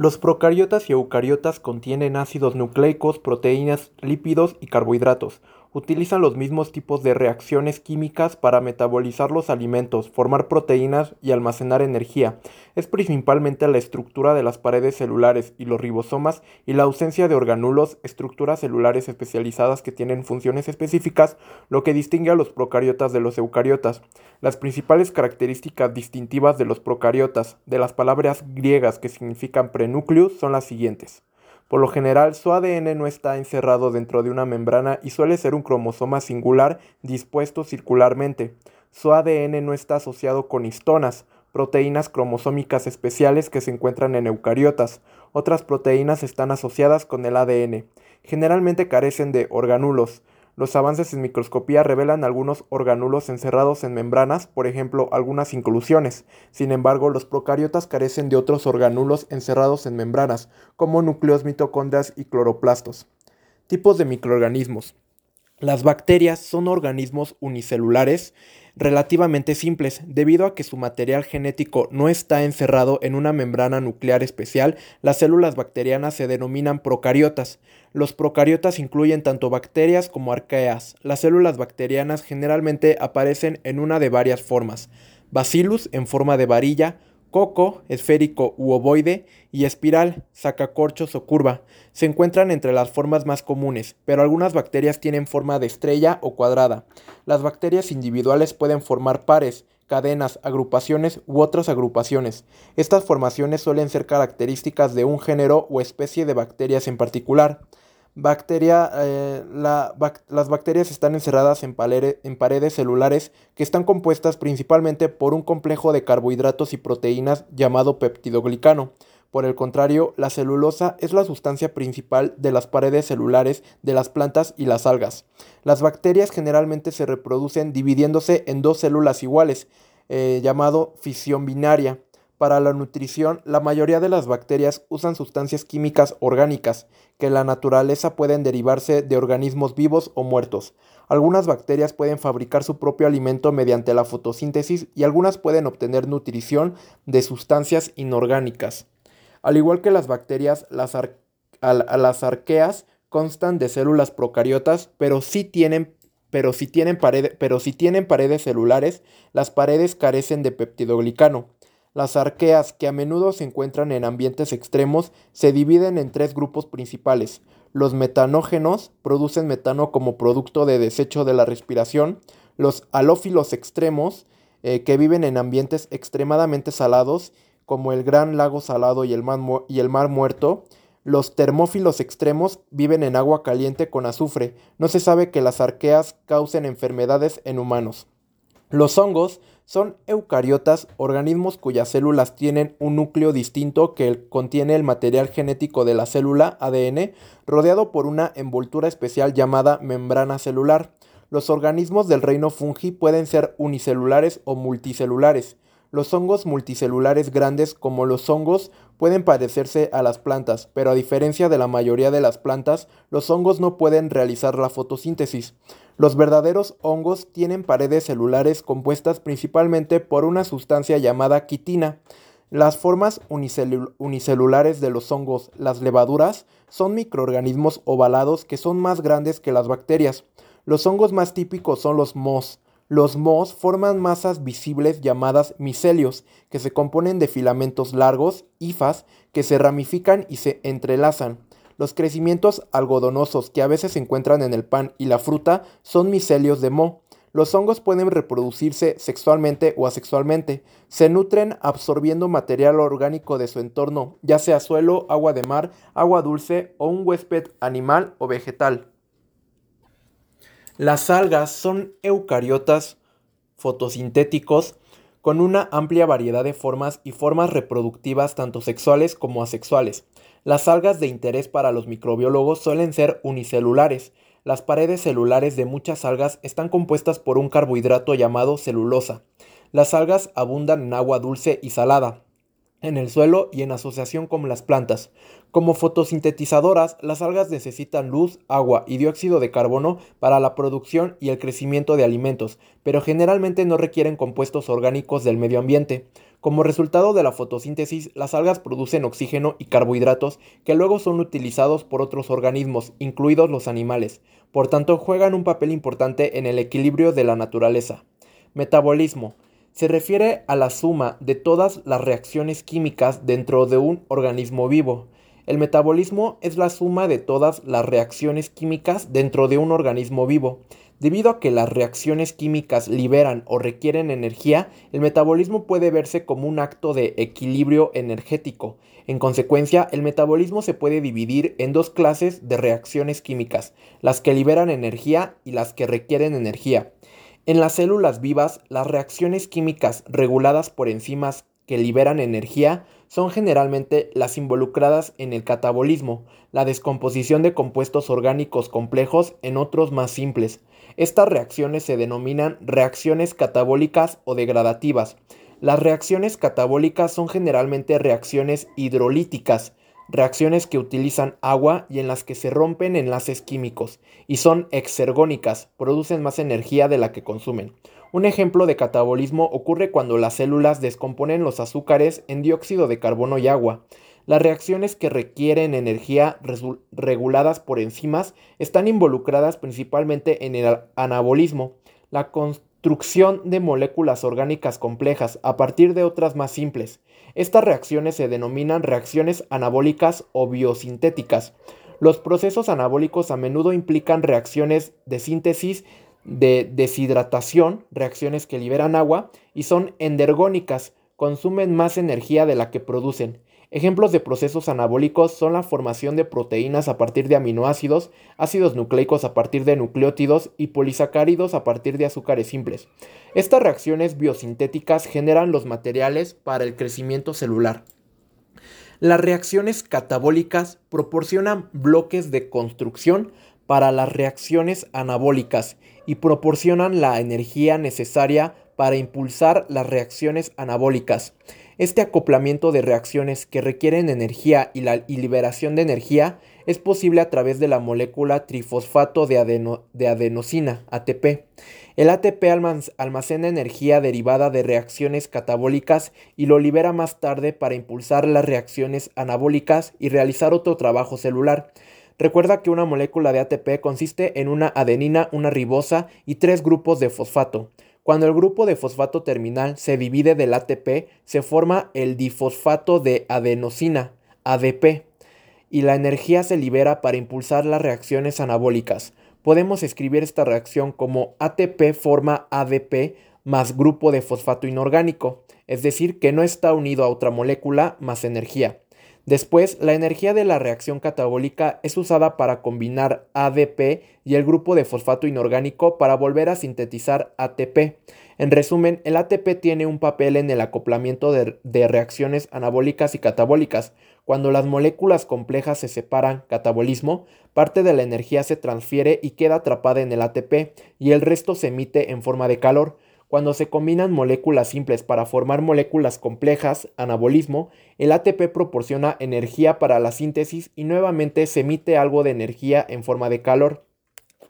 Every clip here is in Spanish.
Los procariotas y eucariotas contienen ácidos nucleicos, proteínas, lípidos y carbohidratos. Utilizan los mismos tipos de reacciones químicas para metabolizar los alimentos, formar proteínas y almacenar energía. Es principalmente la estructura de las paredes celulares y los ribosomas y la ausencia de organulos, estructuras celulares especializadas que tienen funciones específicas, lo que distingue a los procariotas de los eucariotas. Las principales características distintivas de los procariotas, de las palabras griegas que significan prenúcleos, son las siguientes. Por lo general, su ADN no está encerrado dentro de una membrana y suele ser un cromosoma singular dispuesto circularmente. Su ADN no está asociado con histonas, proteínas cromosómicas especiales que se encuentran en eucariotas. Otras proteínas están asociadas con el ADN. Generalmente carecen de organulos. Los avances en microscopía revelan algunos organulos encerrados en membranas, por ejemplo, algunas inclusiones. Sin embargo, los procariotas carecen de otros organulos encerrados en membranas, como núcleos, mitocondrias y cloroplastos. Tipos de microorganismos. Las bacterias son organismos unicelulares relativamente simples. Debido a que su material genético no está encerrado en una membrana nuclear especial, las células bacterianas se denominan procariotas. Los procariotas incluyen tanto bacterias como arqueas. Las células bacterianas generalmente aparecen en una de varias formas. Bacillus en forma de varilla, coco, esférico u ovoide, y espiral, sacacorchos o curva. Se encuentran entre las formas más comunes, pero algunas bacterias tienen forma de estrella o cuadrada. Las bacterias individuales pueden formar pares, cadenas, agrupaciones u otras agrupaciones. Estas formaciones suelen ser características de un género o especie de bacterias en particular. Bacteria, eh, las bacterias están encerradas en, paredes celulares que están compuestas principalmente por un complejo de carbohidratos y proteínas llamado peptidoglicano. Por el contrario, la celulosa es la sustancia principal de las paredes celulares de las plantas y las algas. Las bacterias generalmente se reproducen dividiéndose en dos células iguales, eh, llamado fisión binaria. Para la nutrición, la mayoría de las bacterias usan sustancias químicas orgánicas, que en la naturaleza pueden derivarse de organismos vivos o muertos. Algunas bacterias pueden fabricar su propio alimento mediante la fotosíntesis y algunas pueden obtener nutrición de sustancias inorgánicas. Al igual que las bacterias, las, arqueas constan de células procariotas, pero sí pero si tienen paredes celulares, las paredes carecen de peptidoglicano. Las arqueas, que a menudo se encuentran en ambientes extremos, se dividen en tres grupos principales. Los metanógenos producen metano como producto de desecho de la respiración. Los halófilos extremos, eh, que viven en ambientes extremadamente salados, como el Gran Lago Salado y el, mar, y el Mar Muerto. Los termófilos extremos viven en agua caliente con azufre. No se sabe que las arqueas causen enfermedades en humanos. Los hongos son eucariotas, organismos cuyas células tienen un núcleo distinto que contiene el material genético de la célula, ADN, rodeado por una envoltura especial llamada membrana celular. Los organismos del reino fungi pueden ser unicelulares o multicelulares. Los hongos multicelulares grandes como los hongos pueden parecerse a las plantas, pero a diferencia de la mayoría de las plantas, los hongos no pueden realizar la fotosíntesis. Los verdaderos hongos tienen paredes celulares compuestas principalmente por una sustancia llamada quitina. Las formas unicelulares de los hongos, las levaduras, son microorganismos ovalados que son más grandes que las bacterias. Los hongos más típicos son los mohos. Los mohos forman masas visibles llamadas micelios, que se componen de filamentos largos, hifas, que se ramifican y se entrelazan. Los crecimientos algodonosos que a veces se encuentran en el pan y la fruta son micelios de moho. Los hongos pueden reproducirse sexualmente o asexualmente. Se nutren absorbiendo material orgánico de su entorno, ya sea suelo, agua de mar, agua dulce o un huésped animal o vegetal. Las algas son eucariotas fotosintéticos con una amplia variedad de formas y formas reproductivas tanto sexuales como asexuales. Las algas de interés para los microbiólogos suelen ser unicelulares. Las paredes celulares de muchas algas están compuestas por un carbohidrato llamado celulosa. Las algas abundan en agua dulce y salada. En el suelo y en asociación con las plantas. Como fotosintetizadoras, las algas necesitan luz, agua y dióxido de carbono para la producción y el crecimiento de alimentos, pero generalmente no requieren compuestos orgánicos del medio ambiente. Como resultado de la fotosíntesis, las algas producen oxígeno y carbohidratos que luego son utilizados por otros organismos, incluidos los animales. Por tanto, juegan un papel importante en el equilibrio de la naturaleza. Metabolismo se refiere a la suma de todas las reacciones químicas dentro de un organismo vivo. El metabolismo es la suma de todas las reacciones químicas dentro de un organismo vivo. Debido a que las reacciones químicas liberan o requieren energía, el metabolismo puede verse como un acto de equilibrio energético. En consecuencia, el metabolismo se puede dividir en dos clases de reacciones químicas, las que liberan energía y las que requieren energía. En las células vivas, las reacciones químicas reguladas por enzimas que liberan energía son generalmente las involucradas en el catabolismo, la descomposición de compuestos orgánicos complejos en otros más simples. Estas reacciones se denominan reacciones catabólicas o degradativas. Las reacciones catabólicas son generalmente reacciones hidrolíticas, reacciones que utilizan agua y en las que se rompen enlaces químicos, y son exergónicas, producen más energía de la que consumen. Un ejemplo de catabolismo ocurre cuando las células descomponen los azúcares en dióxido de carbono y agua. Las reacciones que requieren energía reguladas por enzimas están involucradas principalmente en el anabolismo, la construcción de moléculas orgánicas complejas a partir de otras más simples. Estas reacciones se denominan reacciones anabólicas o biosintéticas. Los procesos anabólicos a menudo implican reacciones de síntesis de deshidratación, reacciones que liberan agua, y son endergónicas, consumen más energía de la que producen. Ejemplos de procesos anabólicos son la formación de proteínas a partir de aminoácidos, ácidos nucleicos a partir de nucleótidos y polisacáridos a partir de azúcares simples. Estas reacciones biosintéticas generan los materiales para el crecimiento celular. Las reacciones catabólicas proporcionan bloques de construcción para las reacciones anabólicas y proporcionan la energía necesaria para impulsar las reacciones anabólicas. Este acoplamiento de reacciones que requieren energía y la liberación de energía es posible a través de la molécula trifosfato de, adenosina, ATP. El ATP almacena energía derivada de reacciones catabólicas y lo libera más tarde para impulsar las reacciones anabólicas y realizar otro trabajo celular. Recuerda que una molécula de ATP consiste en una adenina, una ribosa y tres grupos de fosfato. Cuando el grupo de fosfato terminal se divide del ATP, se forma el difosfato de adenosina, ADP, y la energía se libera para impulsar las reacciones anabólicas. Podemos escribir esta reacción como ATP forma ADP más grupo de fosfato inorgánico, es decir, que no está unido a otra molécula más energía. Después, la energía de la reacción catabólica es usada para combinar ADP y el grupo de fosfato inorgánico para volver a sintetizar ATP. En resumen, el ATP tiene un papel en el acoplamiento de, reacciones anabólicas y catabólicas. Cuando las moléculas complejas se separan, catabolismo, parte de la energía se transfiere y queda atrapada en el ATP y el resto se emite en forma de calor. Cuando se combinan moléculas simples para formar moléculas complejas, anabolismo, el ATP proporciona energía para la síntesis y nuevamente se emite algo de energía en forma de calor.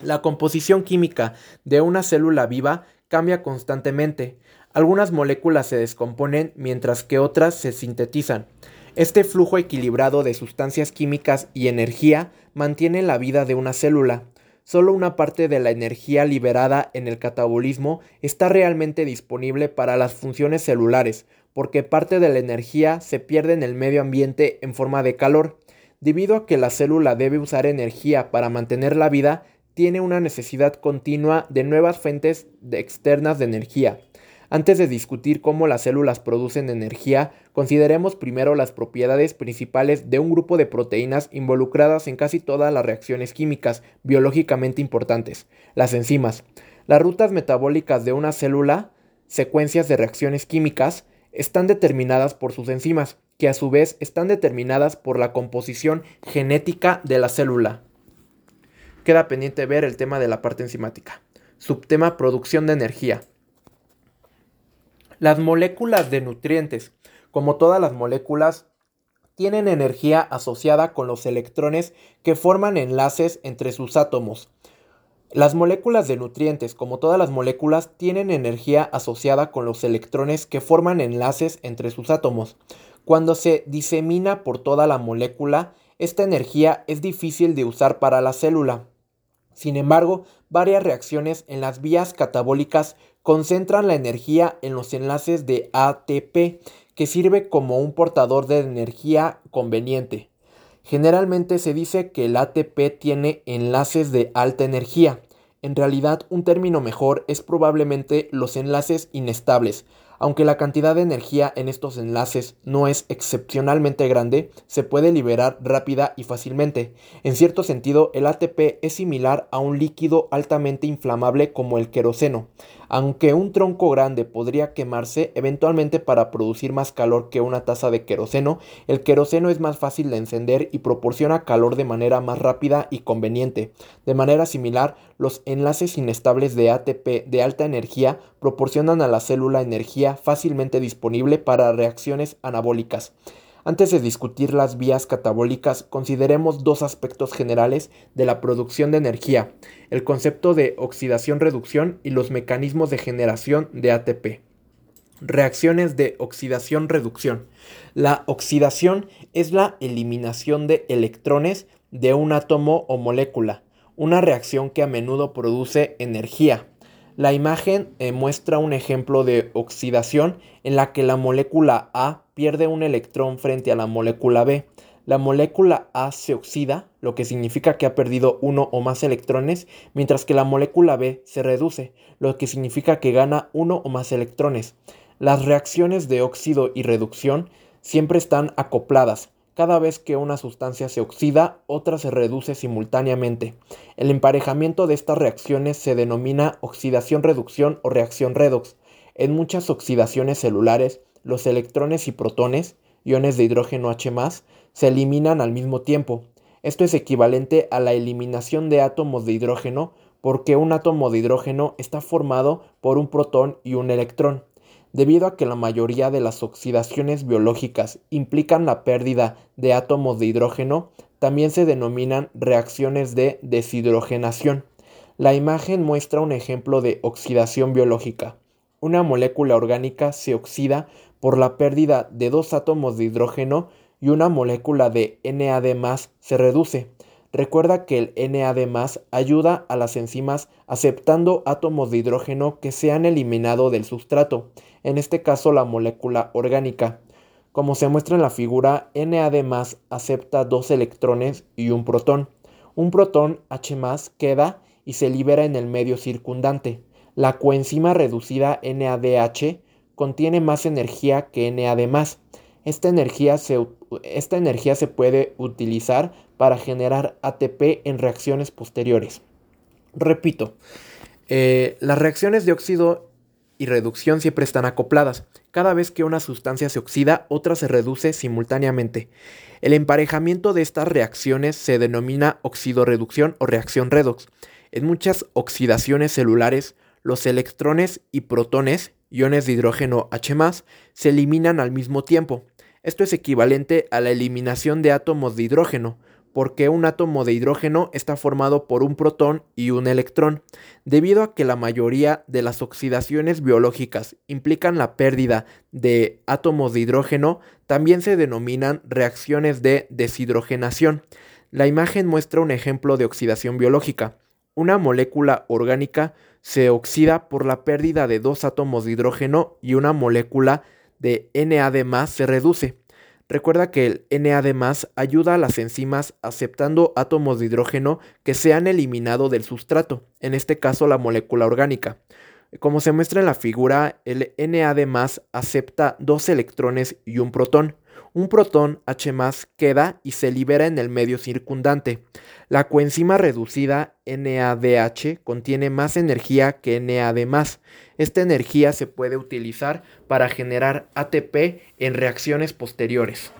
La composición química de una célula viva cambia constantemente. Algunas moléculas se descomponen mientras que otras se sintetizan. Este flujo equilibrado de sustancias químicas y energía mantiene la vida de una célula. Solo una parte de la energía liberada en el catabolismo está realmente disponible para las funciones celulares, porque parte de la energía se pierde en el medio ambiente en forma de calor. Debido a que la célula debe usar energía para mantener la vida, tiene una necesidad continua de nuevas fuentes externas de energía. Antes de discutir cómo las células producen energía, consideremos primero las propiedades principales de un grupo de proteínas involucradas en casi todas las reacciones químicas biológicamente importantes, las enzimas. Las rutas metabólicas de una célula, secuencias de reacciones químicas, están determinadas por sus enzimas, que a su vez están determinadas por la composición genética de la célula. Queda pendiente ver el tema de la parte enzimática. Subtema producción de energía. Las moléculas de nutrientes Como todas las moléculas, tienen energía asociada con los electrones que forman enlaces entre sus átomos. Las moléculas de nutrientes, como todas las moléculas, tienen energía asociada con los electrones que forman enlaces entre sus átomos. Cuando se disemina por toda la molécula, esta energía es difícil de usar para la célula. Sin embargo, varias reacciones en las vías catabólicas concentran la energía en los enlaces de ATP, que sirve como un portador de energía conveniente. Generalmente se dice que el ATP tiene enlaces de alta energía. En realidad, un término mejor es probablemente los enlaces inestables, aunque la cantidad de energía en estos enlaces no es excepcionalmente grande, se puede liberar rápida y fácilmente. En cierto sentido, el ATP es similar a un líquido altamente inflamable como el queroseno. Aunque un tronco grande podría quemarse eventualmente para producir más calor que una taza de queroseno, el queroseno es más fácil de encender y proporciona calor de manera más rápida y conveniente. De manera similar, los enlaces inestables de ATP de alta energía proporcionan a la célula energía fácilmente disponible para reacciones anabólicas. Antes de discutir las vías catabólicas, consideremos dos aspectos generales de la producción de energía, el concepto de oxidación-reducción y los mecanismos de generación de ATP. Reacciones de oxidación-reducción. La oxidación es la eliminación de electrones de un átomo o molécula, una reacción que a menudo produce energía. La imagen eh, muestra un ejemplo de oxidación en la que la molécula A pierde un electrón frente a la molécula B. La molécula A se oxida, lo que significa que ha perdido uno o más electrones, mientras que la molécula B se reduce, lo que significa que gana uno o más electrones. Las reacciones de óxido y reducción siempre están acopladas, cada vez que una sustancia se oxida, otra se reduce simultáneamente. El emparejamiento de estas reacciones se denomina oxidación-reducción o reacción redox. En muchas oxidaciones celulares, los electrones y protones, iones de hidrógeno H+, se eliminan al mismo tiempo. Esto es equivalente a la eliminación de átomos de hidrógeno porque un átomo de hidrógeno está formado por un protón y un electrón. Debido a que la mayoría de las oxidaciones biológicas implican la pérdida de átomos de hidrógeno, también se denominan reacciones de deshidrogenación. La imagen muestra un ejemplo de oxidación biológica. Una molécula orgánica se oxida por la pérdida de dos átomos de hidrógeno y una molécula de NAD se reduce. Recuerda que el NAD ayuda a las enzimas aceptando átomos de hidrógeno que se han eliminado del sustrato, en este caso la molécula orgánica. Como se muestra en la figura, NAD acepta dos electrones y un protón. Un protón H queda y se libera en el medio circundante. La coenzima reducida NADH contiene más energía que NAD+. Esta energía se, esta energía se puede utilizar para generar ATP en reacciones posteriores. Repito, eh, las reacciones de óxido y reducción siempre están acopladas. Cada vez que una sustancia se oxida, otra se reduce simultáneamente. El emparejamiento de estas reacciones se denomina oxidorreducción o reacción redox. En muchas oxidaciones celulares, los electrones y protones, iones de hidrógeno H+, se eliminan al mismo tiempo. Esto es equivalente a la eliminación de átomos de hidrógeno, porque un átomo de hidrógeno está formado por un protón y un electrón. Debido a que la mayoría de las oxidaciones biológicas implican la pérdida de átomos de hidrógeno, también se denominan reacciones de deshidrogenación. La imagen muestra un ejemplo de oxidación biológica. Una molécula orgánica se oxida por la pérdida de dos átomos de hidrógeno y una molécula de NAD se reduce. Recuerda que el NAD ayuda a las enzimas aceptando átomos de hidrógeno que se han eliminado del sustrato, en este caso la molécula orgánica. Como se muestra en la figura, el NAD acepta dos electrones y un protón. Un protón H queda y se libera en el medio circundante. La coenzima reducida NADH contiene más energía que NAD+. Esta energía se puede utilizar para generar ATP en reacciones posteriores.